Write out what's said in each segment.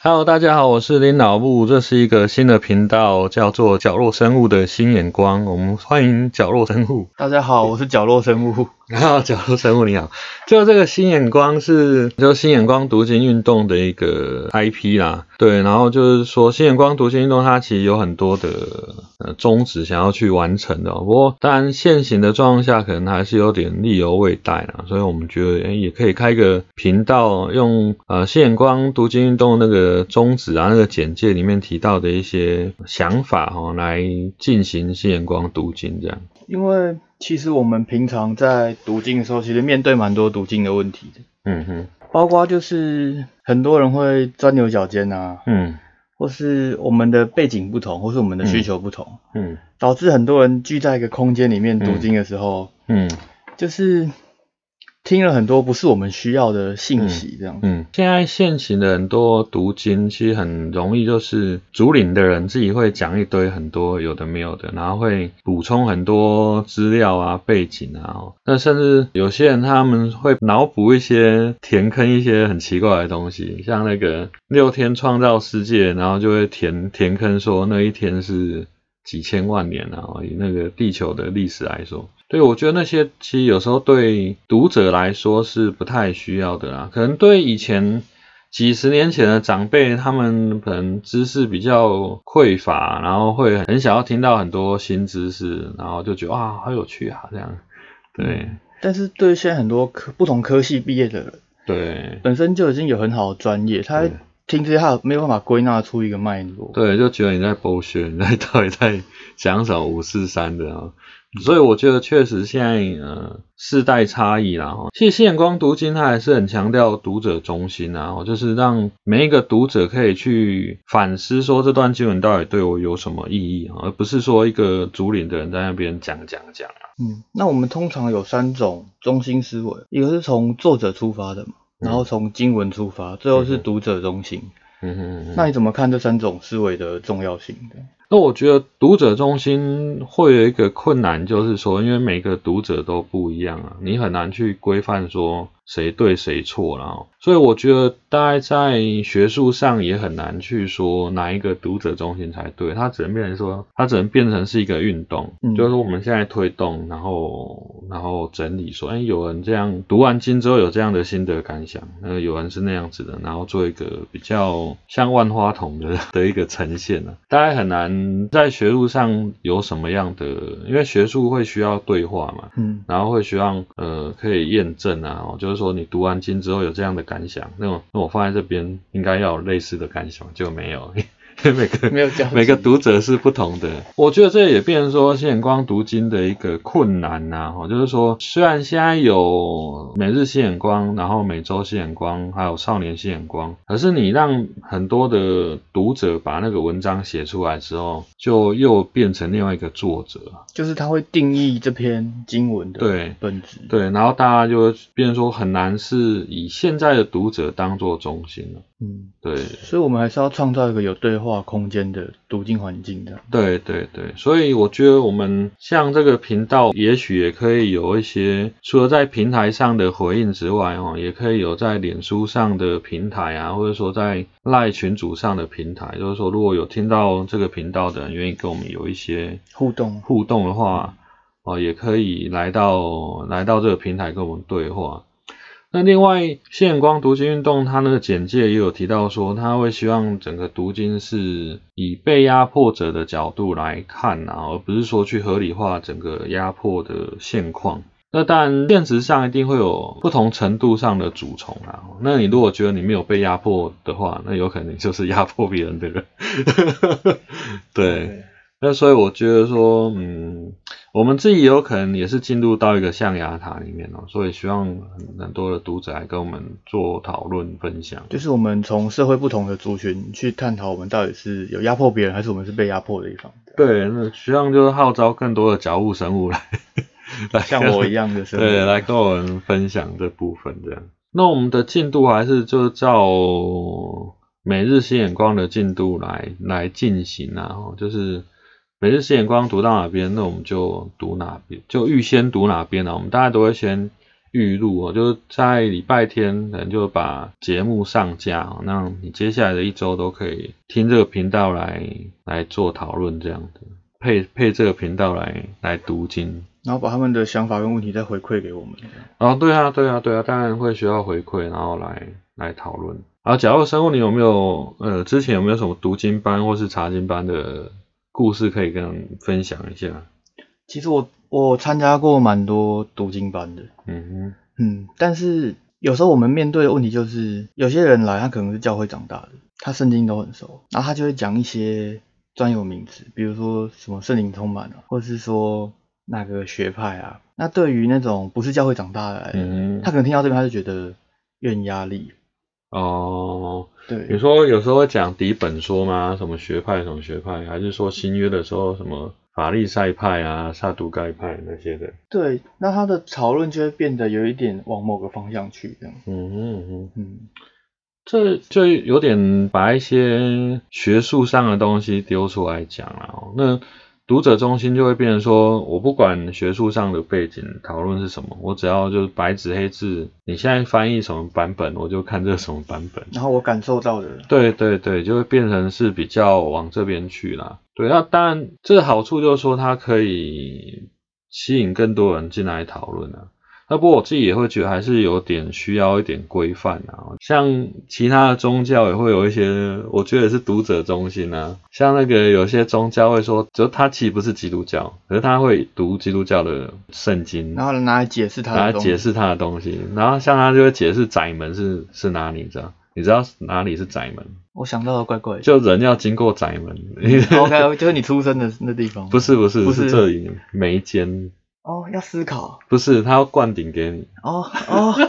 Hello，大家好，我是林老木，这是一个新的频道，叫做角落生物的新眼光，我们欢迎角落生物。大家好，我是角落生物。然后角落生物你好，就这个新眼光是就新眼光读经运动的一个 IP 啦，对，然后就是说新眼光读经运动它其实有很多的呃宗旨想要去完成的，不过当然现行的状况下可能还是有点力犹未逮啦，所以我们觉得诶也可以开个频道，用呃新眼光读经运动那个宗旨啊那个简介里面提到的一些想法哈，来进行新眼光读经这样。因为其实我们平常在读经的时候，其实面对蛮多读经的问题的。嗯哼，包括就是很多人会钻牛角尖啊，嗯。或是我们的背景不同，或是我们的需求不同，嗯。导致很多人聚在一个空间里面读经的时候，嗯。就是听了很多不是我们需要的信息，这样。嗯，现在现行的很多读经，其实很容易就是主领的人自己会讲一堆很多有的没有的，然后会补充很多资料啊、背景啊。哦那甚至有些人他们会脑补一些填坑一些很奇怪的东西，像那个六天创造世界，然后就会填填坑说那一天是几千万年啊，以那个地球的历史来说。对，我觉得那些其实有时候对读者来说是不太需要的啦，可能对以前几十年前的长辈，他们可能知识比较匮乏，然后会很想要听到很多新知识，然后就觉得啊好有趣啊这样。对但是对现在很多科不同科系毕业的人，对本身就已经有很好的专业，他对听这些他没有办法归纳出一个脉络。对，就觉得你在剥削，你在到底在讲什么五四三的啊？所以我觉得确实现在呃世代差异啦，哈，其实新眼光读经它还是很强调读者中心啊，哦就是让每一个读者可以去反思说这段经文到底对我有什么意义啊，而不是说一个主领的人在那边讲讲讲啊。嗯，那我们通常有三种中心思维，一个是从作者出发的嘛，然后从经文出发，最后是读者中心。嗯哼嗯。那你怎么看这三种思维的重要性的？那我觉得读者中心会有一个困难，就是说，因为每个读者都不一样啊，你很难去规范说谁对谁错，然后，所以我觉得大概在学术上也很难去说哪一个读者中心才对，它只能变成说，它只能变成是一个运动，嗯就是说我们现在推动，然后然后整理说，哎，有人这样读完经之后有这样的心得感想，那有人是那样子的，然后做一个比较像万花筒的 的一个呈现呢、大概很难在学术上有什么样的，因为学术会需要对话嘛，嗯然后会需要呃可以验证啊，哦，就是说你读完经之后有这样的感想，那我那我放在这边应该要有类似的感想，就没有，每个 没有交集每个读者是不同的。我觉得这也变成说新眼光读经的一个困难呐、哈，就是说虽然现在有每日新眼光，然后每周新眼光，还有少年新眼光，可是你让很多的读者把那个文章写出来之后，就又变成另外一个作者。就是他会定义这篇经文的对本质。对，然后大家就会变成说很难是以现在的读者当做中心了。嗯，对，所以我们还是要创造一个有对话空间的读经环境的。对对对，所以我觉得我们像这个频道，也许也可以有一些，除了在平台上的回应之外，哦，也可以有在脸书上的平台啊，或者说在赖群组上的平台，就是说如果有听到这个频道的人愿意跟我们有一些互动，互动的话，哦，也可以来到来到这个平台跟我们对话。那另外，新眼光读经运动，它那个简介也有提到说，他会希望整个读经是以被压迫者的角度来看啊，而不是说去合理化整个压迫的现况。那当然，现实上一定会有不同程度上的主从啊。那你如果觉得你没有被压迫的话，那有可能就是压迫别人的人。对。那所以我觉得说，嗯，我们自己有可能也是进入到一个象牙塔里面哦，所以希望很很多的读者来跟我们做讨论分享。就是我们从社会不同的族群去探讨，我们到底是有压迫别人，还是我们是被压迫的一方。对，那希望就是号召更多的脚物生物来，来像我一样的 生物对，来跟我们分享这部分这样。那我们的进度还是就照每日新眼光的进度来来进行啊，哦就是每日新眼光读到哪边，那我们就读哪边，就预先读哪边啊。我们大家都会先预录哦，就是在礼拜天可能就把节目上架哦，那你接下来的一周都可以听这个频道来来做讨论这样子，配配这个频道来来读经。然后把他们的想法跟问题再回馈给我们。哦，对啊，对啊，对啊，当然会需要回馈，然后来来讨论。然后，假如生物，你有没有呃之前有没有什么读经班或是查经班的故事可以跟分享一下？其实我我参加过蛮多读经班的，嗯哼，嗯，但是有时候我们面对的问题就是，有些人来他可能是教会长大的，他圣经都很熟，然后他就会讲一些专有名词，比如说什么圣灵充满了，或者是说。那个学派啊，那对于那种不是教会长大的，嗯，他可能听到这边他就觉得有点压力。哦，对，你说有时候会讲底本说吗？什么学派什么学派，还是说新约的时候什么法利赛派啊、撒都盖派那些的？对，那他的讨论就会变得有一点往某个方向去这样。嗯嗯嗯嗯，这就有点把一些学术上的东西丢出来讲了，那。读者中心就会变成说，我不管学术上的背景讨论是什么，我只要就是白纸黑字，你现在翻译什么版本，我就看这什么版本。然后我感受到的，对对对，就会变成是比较往这边去啦。对，那当然这个好处就是说，它可以吸引更多人进来讨论啊。那不过我自己也会觉得还是有点需要一点规范啊，像其他的宗教也会有一些，我觉得是读者中心啊，像那个有些宗教会说，就他其实不是基督教，可是他会读基督教的圣经，然后拿来解释他，拿来解释他的东西，然后像他就会解释窄门是是哪里，知道？你知道哪里是窄门？我想到了，怪怪，就人要经过窄门。OK，就是你出生的那地方。不是不是，是这里眉间。哦，要思考，不是他要灌顶给你。哦哦。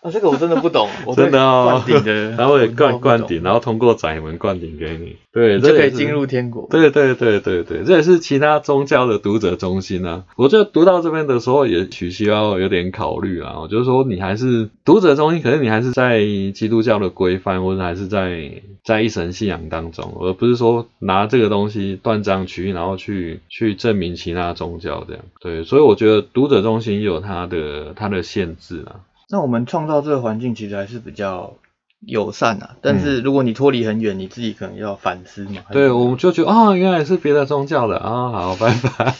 啊，这个我真的不懂，我真的哦，灌顶的，然后也灌灌顶，然后通过窄门灌顶给你，对，就可以进入天国。对对对对对，这也是其他宗教的读者中心啊。我觉得读到这边的时候，也许需要有点考虑啊，就是说你还是读者中心，可是你还是在基督教的规范，或者还是在在一神信仰当中，而不是说拿这个东西断章取义，然后去去证明其他宗教这样。对，所以我觉得读者中心有它的它的限制啊。那我们创造这个环境其实还是比较友善啊，但是如果你脱离很远，你自己可能要反思嘛。对，我们就觉得啊，原来是别的宗教的啊，好，拜拜。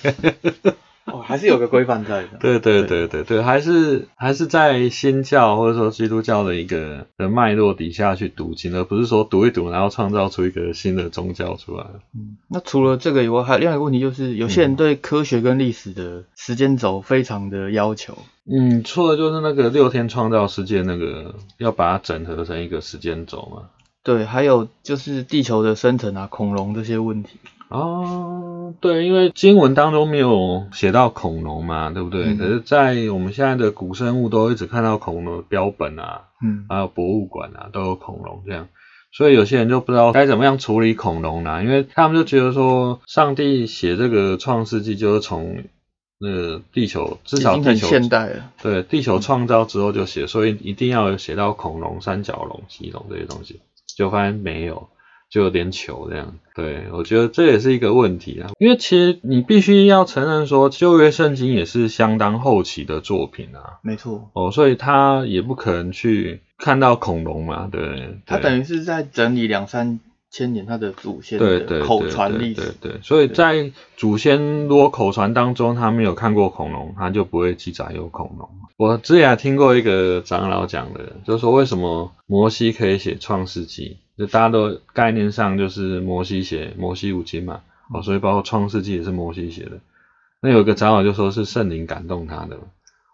哦，还是有个规范在的。对对对对对，还是还是在新教或者说基督教的一个的脉络底下去读经，而不是说读一读然后创造出一个新的宗教出来。嗯，那除了这个以外，还有另外一个问题就是，有些人对科学跟历史的时间轴非常的要求。嗯，除了就是那个六天创造世界那个，要把它整合成一个时间轴嘛。对，还有就是地球的生成啊，恐龙这些问题。哦，对，因为经文当中没有写到恐龙嘛，对不对？可是，在我们现在的古生物都一直看到恐龙的标本啊，嗯，还有博物馆啊都有恐龙这样，所以有些人就不知道该怎么样处理恐龙啦，因为他们就觉得说，上帝写这个创世纪就是从那个地球至少地球现代了，对，地球创造之后就写，所以一定要写到恐龙、三角龙、棘龙这些东西，就发现没有。就有点糗这样，对我觉得这也是一个问题啊，因为其实你必须要承认说旧约圣经也是相当后期的作品啊，没错，哦，所以他也不可能去看到恐龙嘛，对，他等于是在整理两三千年他的祖先的口传历史，对对，所以在祖先如果口传当中他没有看过恐龙，他就不会记载有恐龙。我之前听过一个长老讲的，就是说为什么摩西可以写创世纪。就大家都概念上就是摩西写摩西五经嘛，哦，所以包括创世纪也是摩西写的。那有个长老就说是圣灵感动他的，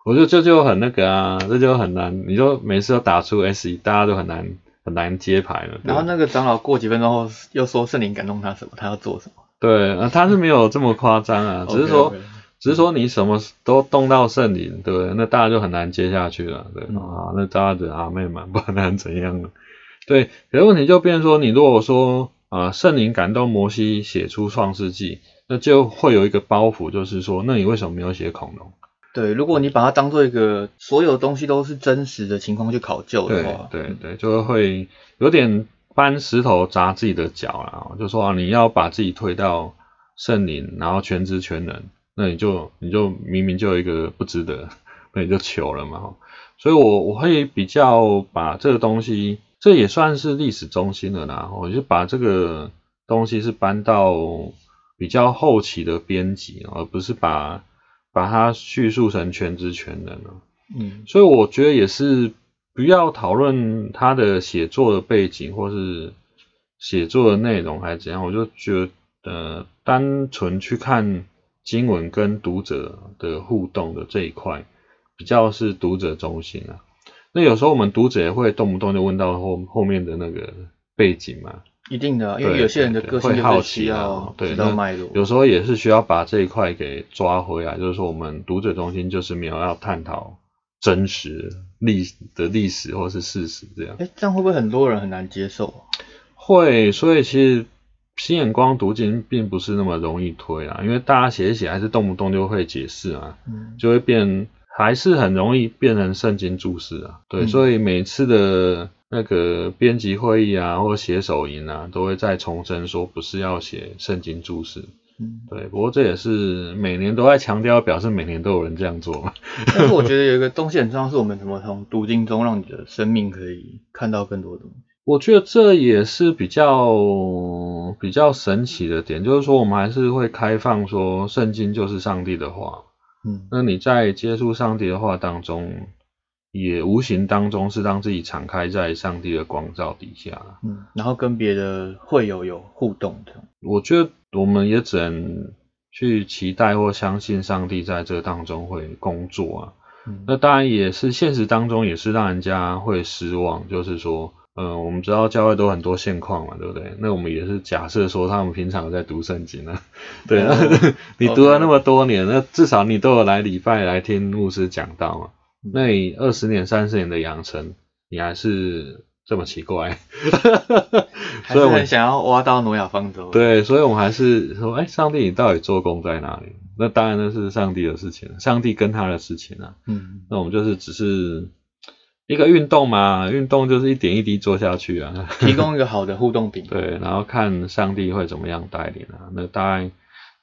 我觉得这就很那个啊，这就很难，你就每次都打出 S，大家都很难很难接牌了。然后那个长老过几分钟后又说圣灵感动他什么，他要做什么？对，他是没有这么夸张啊，只是说只是说你什么都动到圣灵，对，那大家就很难接下去了，对啊，那大家子阿妹们不然怎样呢？对，可是问题就变成说，你如果说啊，圣灵感动摩西写出创世纪，那就会有一个包袱，就是说，那你为什么没有写恐龙？对，如果你把它当做一个所有东西都是真实的情况去考究的话，对对，就会有点搬石头砸自己的脚了。就说啊，你要把自己推到圣灵，然后全知全能，那你就你就明明就有一个不值得那你就求了嘛。所以我我会比较把这个东西，这也算是历史中心了啦。我就把这个东西是搬到比较后期的编辑，而不是把把它叙述成全知全能了。嗯所以我觉得也是不要讨论他的写作的背景或是写作的内容还是怎样，我就觉得呃单纯去看经文跟读者的互动的这一块，比较是读者中心啊。那有时候我们读者也会动不动就问到后后面的那个背景嘛，一定的啊，因为有些人的个性好就是需奇啊要知对那道脉络。有时候也是需要把这一块给抓回来，就是说我们读者中心就是没有要探讨真实历的历史或是事实这样。哎，这样会不会很多人很难接受啊？会，所以其实新眼光读经并不是那么容易推啊，因为大家写一写还是动不动就会解释啊，嗯就会变，还是很容易变成圣经注释啊。对，嗯所以每次的那个编辑会议啊，或写手淫啊，都会再重申说不是要写圣经注释。嗯，对，不过这也是每年都在强调，表示每年都有人这样做嘛。但是我觉得有一个东西很重要，是我们怎么从读经中让你的生命可以看到更多东西。我觉得这也是比较比较神奇的点，就是说我们还是会开放说圣经就是上帝的话，嗯那你在接触上帝的话当中，也无形当中是让自己敞开在上帝的光照底下。嗯，然后跟别的会友有互动的。我觉得我们也只能去期待或相信上帝在这当中会工作啊。嗯那当然也是现实当中也是让人家会失望，就是说，嗯、我们知道教会都很多现况嘛，对不对？那我们也是假设说他们平常有在读圣经啊，对，哦那你读了那么多年，那至少你都有来礼拜来听牧师讲道嘛。那你二十年、三十年的养成，你还是这么奇怪，还 所以我们想要挖到挪亚方舟。，对，所以我们还是说，哎，上帝你到底做工在哪里？那当然那是上帝的事情，上帝跟他的事情啊。嗯那我们就是只是一个运动嘛，运动就是一点一滴做下去啊。提供一个好的互动品。对，然后看上帝会怎么样带领啊。那当然，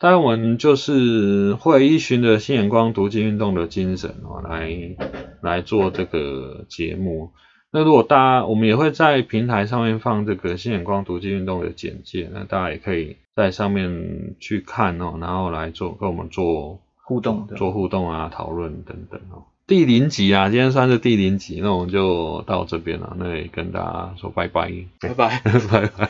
当然我们就是会依循着新眼光读经运动的精神哦，来来做这个节目。那如果大家，我们也会在平台上面放这个新眼光读经运动的简介，那大家也可以在上面去看哦，然后来做跟我们做互动的。做互动啊、讨论等等哦。第零集啊，今天算是第零集，那我们就到这边了，那也跟大家说拜拜，拜拜。拜拜。